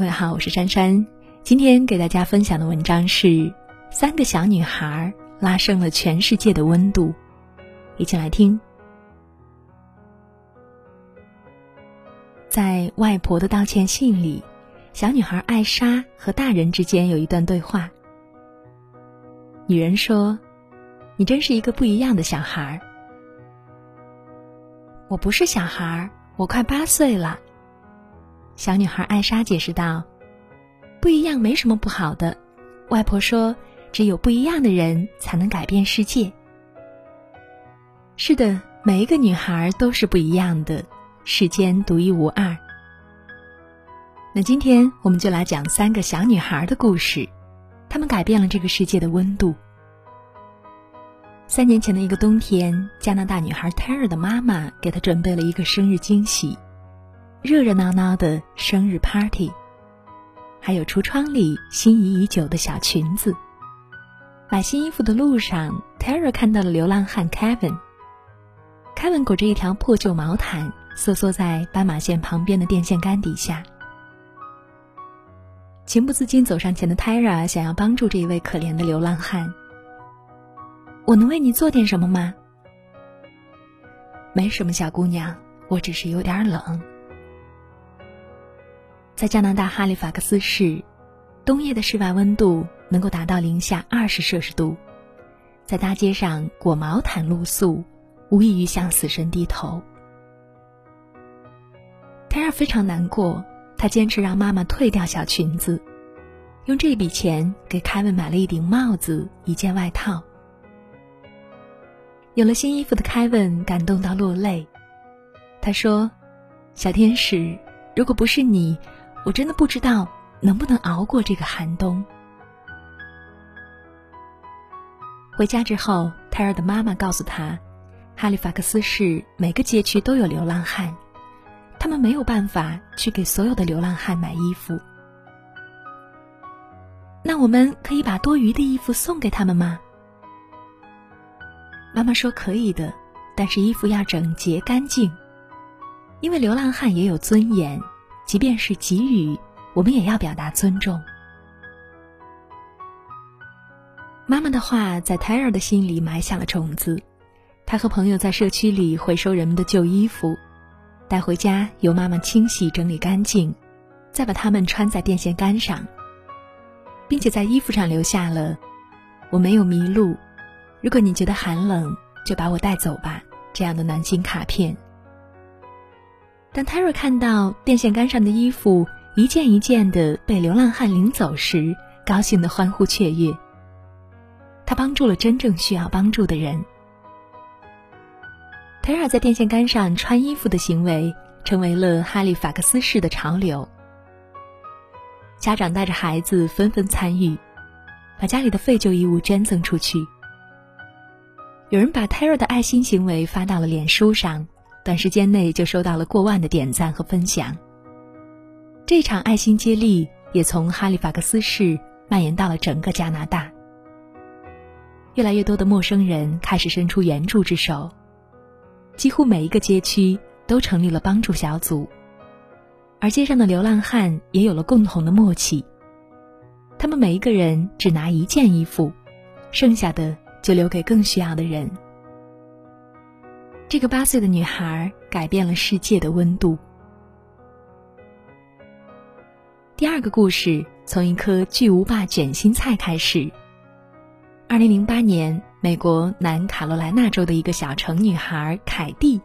各位好，我是珊珊。今天给大家分享的文章是《三个小女孩拉升了全世界的温度》，一起来听。在外婆的道歉信里，小女孩艾莎和大人之间有一段对话。女人说：“你真是一个不一样的小孩。”我不是小孩，我快八岁了。小女孩艾莎解释道：“不一样没什么不好的。外婆说，只有不一样的人才能改变世界。是的，每一个女孩都是不一样的，世间独一无二。那今天我们就来讲三个小女孩的故事，她们改变了这个世界的温度。三年前的一个冬天，加拿大女孩泰尔的妈妈给她准备了一个生日惊喜。”热热闹闹的生日 party，还有橱窗里心仪已久的小裙子。买新衣服的路上，Tara 看到了流浪汉 Kevin。Kevin 裹着一条破旧毛毯，瑟缩在斑马线旁边的电线杆底下。情不自禁走上前的 Tara 想要帮助这一位可怜的流浪汉。我能为你做点什么吗？没什么，小姑娘，我只是有点冷。在加拿大哈利法克斯市，冬夜的室外温度能够达到零下二十摄氏度，在大街上裹毛毯露宿，无异于向死神低头。泰尔非常难过，他坚持让妈妈退掉小裙子，用这笔钱给凯文买了一顶帽子、一件外套。有了新衣服的凯文感动到落泪，他说：“小天使，如果不是你。”我真的不知道能不能熬过这个寒冬。回家之后，泰尔的妈妈告诉他，哈利法克斯市每个街区都有流浪汉，他们没有办法去给所有的流浪汉买衣服。那我们可以把多余的衣服送给他们吗？妈妈说可以的，但是衣服要整洁干净，因为流浪汉也有尊严。即便是给予，我们也要表达尊重。妈妈的话在胎儿的心里埋下了种子。他和朋友在社区里回收人们的旧衣服，带回家由妈妈清洗整理干净，再把它们穿在电线杆上，并且在衣服上留下了“我没有迷路，如果你觉得寒冷，就把我带走吧”这样的暖心卡片。当泰瑞看到电线杆上的衣服一件一件的被流浪汉领走时，高兴的欢呼雀跃。他帮助了真正需要帮助的人。泰尔在电线杆上穿衣服的行为成为了哈利法克斯市的潮流。家长带着孩子纷纷参与，把家里的废旧衣物捐赠出去。有人把泰尔的爱心行为发到了脸书上。短时间内就收到了过万的点赞和分享。这场爱心接力也从哈利法克斯市蔓延到了整个加拿大。越来越多的陌生人开始伸出援助之手，几乎每一个街区都成立了帮助小组，而街上的流浪汉也有了共同的默契。他们每一个人只拿一件衣服，剩下的就留给更需要的人。这个八岁的女孩改变了世界的温度。第二个故事从一颗巨无霸卷心菜开始。二零零八年，美国南卡罗来纳州的一个小城女孩凯蒂，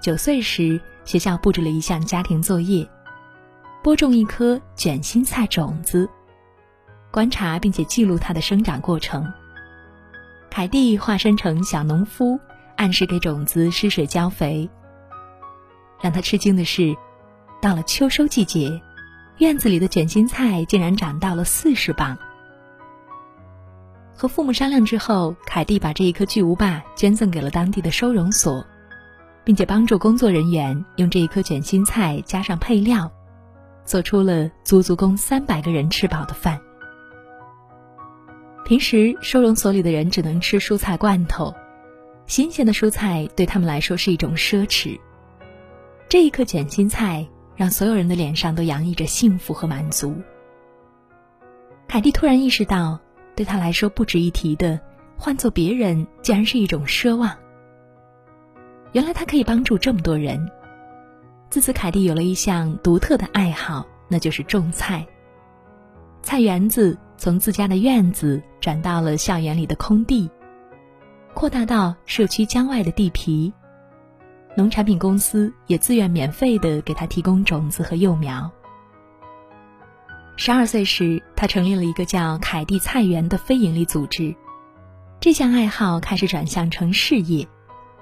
九岁时，学校布置了一项家庭作业：播种一颗卷心菜种子，观察并且记录它的生长过程。凯蒂化身成小农夫。按时给种子施水浇肥。让他吃惊的是，到了秋收季节，院子里的卷心菜竟然长到了四十磅。和父母商量之后，凯蒂把这一颗巨无霸捐赠给了当地的收容所，并且帮助工作人员用这一颗卷心菜加上配料，做出了足足供三百个人吃饱的饭。平时收容所里的人只能吃蔬菜罐头。新鲜的蔬菜对他们来说是一种奢侈。这一颗卷心菜让所有人的脸上都洋溢着幸福和满足。凯蒂突然意识到，对他来说不值一提的，换做别人竟然是一种奢望。原来他可以帮助这么多人。自此，凯蒂有了一项独特的爱好，那就是种菜。菜园子从自家的院子转到了校园里的空地，扩大到社区郊外的地皮。农产品公司也自愿免费的给他提供种子和幼苗。十二岁时，他成立了一个叫“凯蒂菜园”的非营利组织，这项爱好开始转向成事业。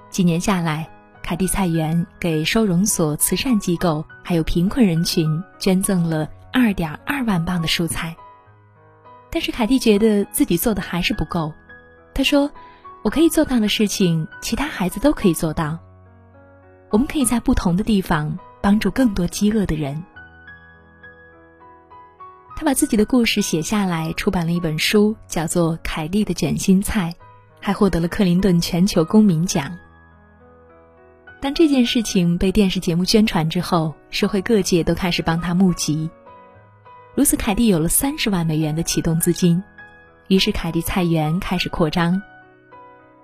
几年下来，凯蒂菜园给收容所、慈善机构还有贫困人群捐赠了二点二万磅的蔬菜。但是凯蒂觉得自己做的还是不够，他说：“我可以做到的事情，其他孩子都可以做到。我们可以在不同的地方帮助更多饥饿的人。”他把自己的故事写下来，出版了一本书，叫做《凯蒂的卷心菜》，还获得了克林顿全球公民奖。当这件事情被电视节目宣传之后，社会各界都开始帮他募集。如此，凯蒂有了三十万美元的启动资金，于是凯蒂菜园开始扩张。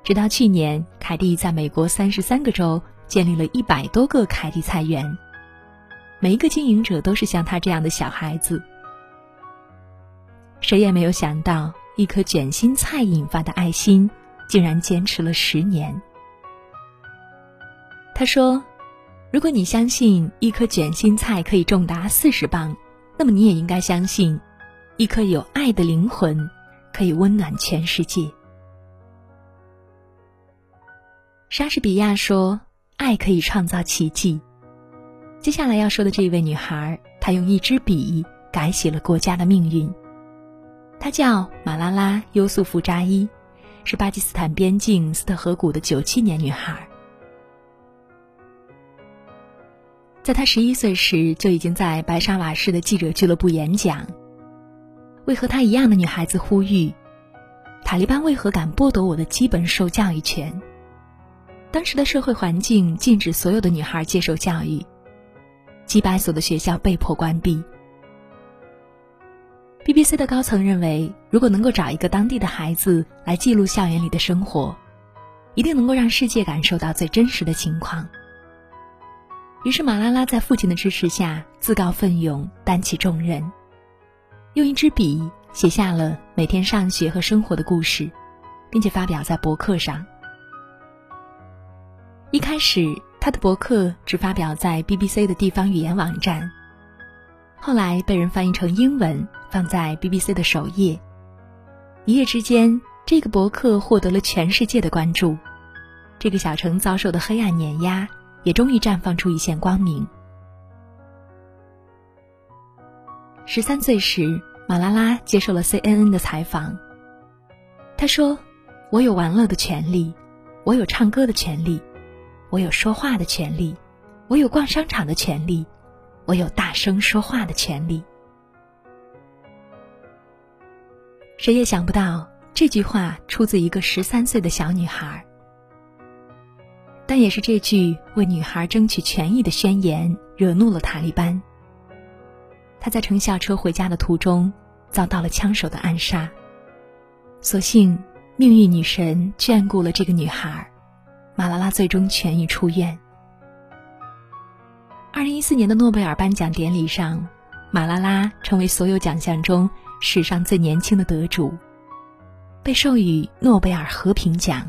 直到去年，凯蒂在美国三十三个州建立了一百多个凯蒂菜园，每一个经营者都是像他这样的小孩子。谁也没有想到，一颗卷心菜引发的爱心，竟然坚持了十年。他说：“如果你相信一颗卷心菜可以重达四十磅，那么你也应该相信，一颗有爱的灵魂可以温暖全世界。”莎士比亚说：“爱可以创造奇迹。”接下来要说的这一位女孩，她用一支笔改写了国家的命运。她叫马拉拉·优素福扎伊，是巴基斯坦边境斯特河谷的九七年女孩。在她十一岁时，就已经在白沙瓦市的记者俱乐部演讲，为和她一样的女孩子呼吁：塔利班为何敢剥夺我的基本受教育权？当时的社会环境禁止所有的女孩接受教育，几百所的学校被迫关闭。BBC 的高层认为，如果能够找一个当地的孩子来记录校园里的生活，一定能够让世界感受到最真实的情况。于是，马拉拉在父亲的支持下，自告奋勇担起重任，用一支笔写下了每天上学和生活的故事，并且发表在博客上。一开始，他的博客只发表在 BBC 的地方语言网站，后来被人翻译成英文，放在 BBC 的首页。一夜之间，这个博客获得了全世界的关注，这个小城遭受的黑暗碾压。也终于绽放出一线光明。十三岁时，马拉拉接受了 CNN 的采访。他说：“我有玩乐的权利，我有唱歌的权利，我有说话的权利，我有逛商场的权利，我有大声说话的权利。”谁也想不到，这句话出自一个十三岁的小女孩。但也是这句为女孩争取权益的宣言惹怒了塔利班。他在乘校车回家的途中遭到了枪手的暗杀。所幸命运女神眷顾了这个女孩，马拉拉最终痊愈出院。二零一四年的诺贝尔颁奖典礼上，马拉拉成为所有奖项中史上最年轻的得主，被授予诺贝尔和平奖。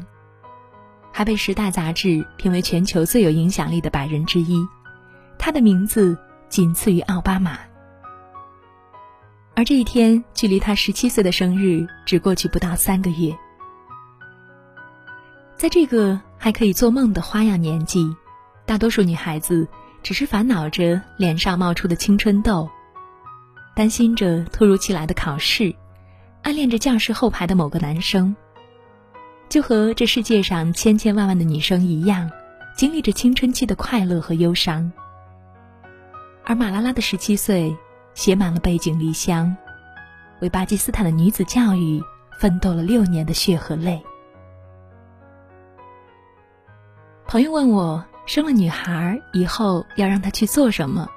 还被《时代》杂志评为全球最有影响力的百人之一，他的名字仅次于奥巴马。而这一天距离他十七岁的生日只过去不到三个月，在这个还可以做梦的花样年纪，大多数女孩子只是烦恼着脸上冒出的青春痘，担心着突如其来的考试，暗恋着教室后排的某个男生。就和这世界上千千万万的女生一样，经历着青春期的快乐和忧伤。而马拉拉的十七岁，写满了背井离乡，为巴基斯坦的女子教育奋斗了六年的血和泪。朋友问我，生了女孩以后要让她去做什么？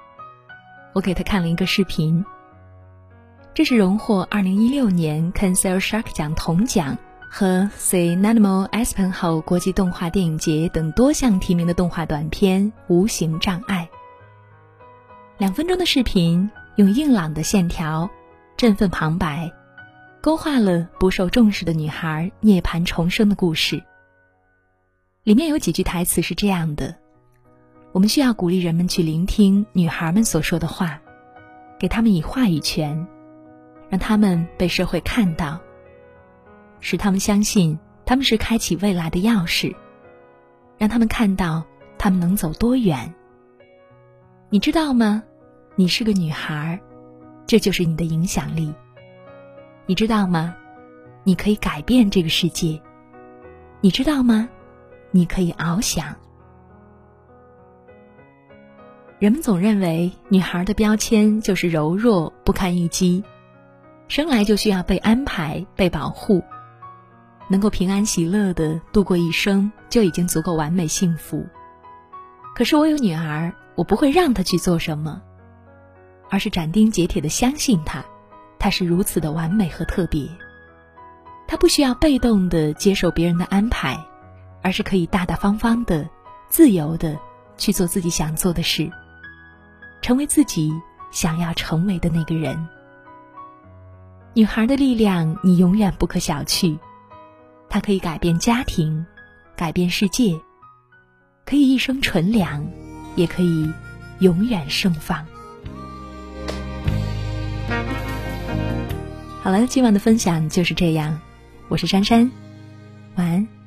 我给她看了一个视频。这是荣获二零一六年 Cancer Shark 奖铜奖和 Cinema Aspen 后国际动画电影节等多项提名的动画短片《无形障碍》。两分钟的视频用硬朗的线条、振奋旁白，勾画了不受重视的女孩涅槃重生的故事。里面有几句台词是这样的：“我们需要鼓励人们去聆听女孩们所说的话，给他们以话语权。”让他们被社会看到，使他们相信他们是开启未来的钥匙，让他们看到他们能走多远。你知道吗？你是个女孩，这就是你的影响力。你知道吗？你可以改变这个世界。你知道吗？你可以翱翔。人们总认为女孩的标签就是柔弱、不堪一击。生来就需要被安排、被保护，能够平安喜乐的度过一生就已经足够完美幸福。可是我有女儿，我不会让她去做什么，而是斩钉截铁的相信她，她是如此的完美和特别。她不需要被动的接受别人的安排，而是可以大大方方的、自由的去做自己想做的事，成为自己想要成为的那个人。女孩的力量，你永远不可小觑。她可以改变家庭，改变世界，可以一生纯良，也可以永远盛放。好了，今晚的分享就是这样。我是珊珊，晚安。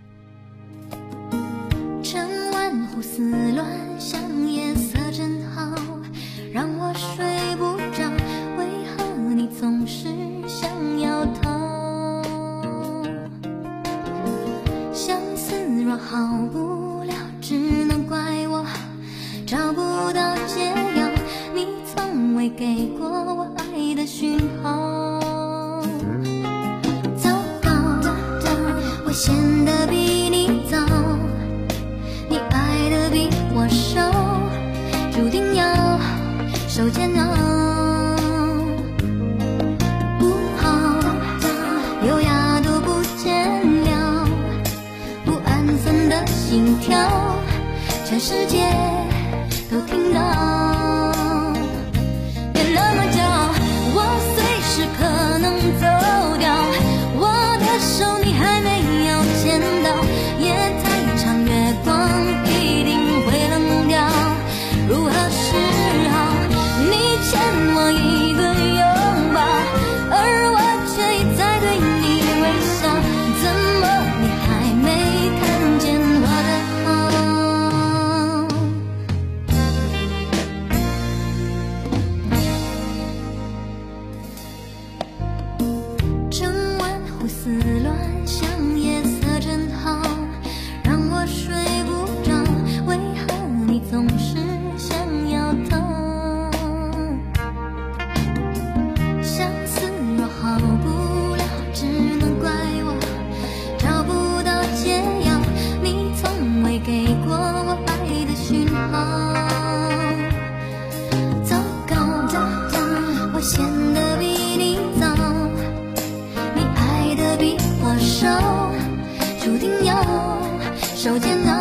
世界。soon. 手注定要受煎熬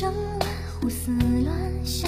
整晚胡思乱想，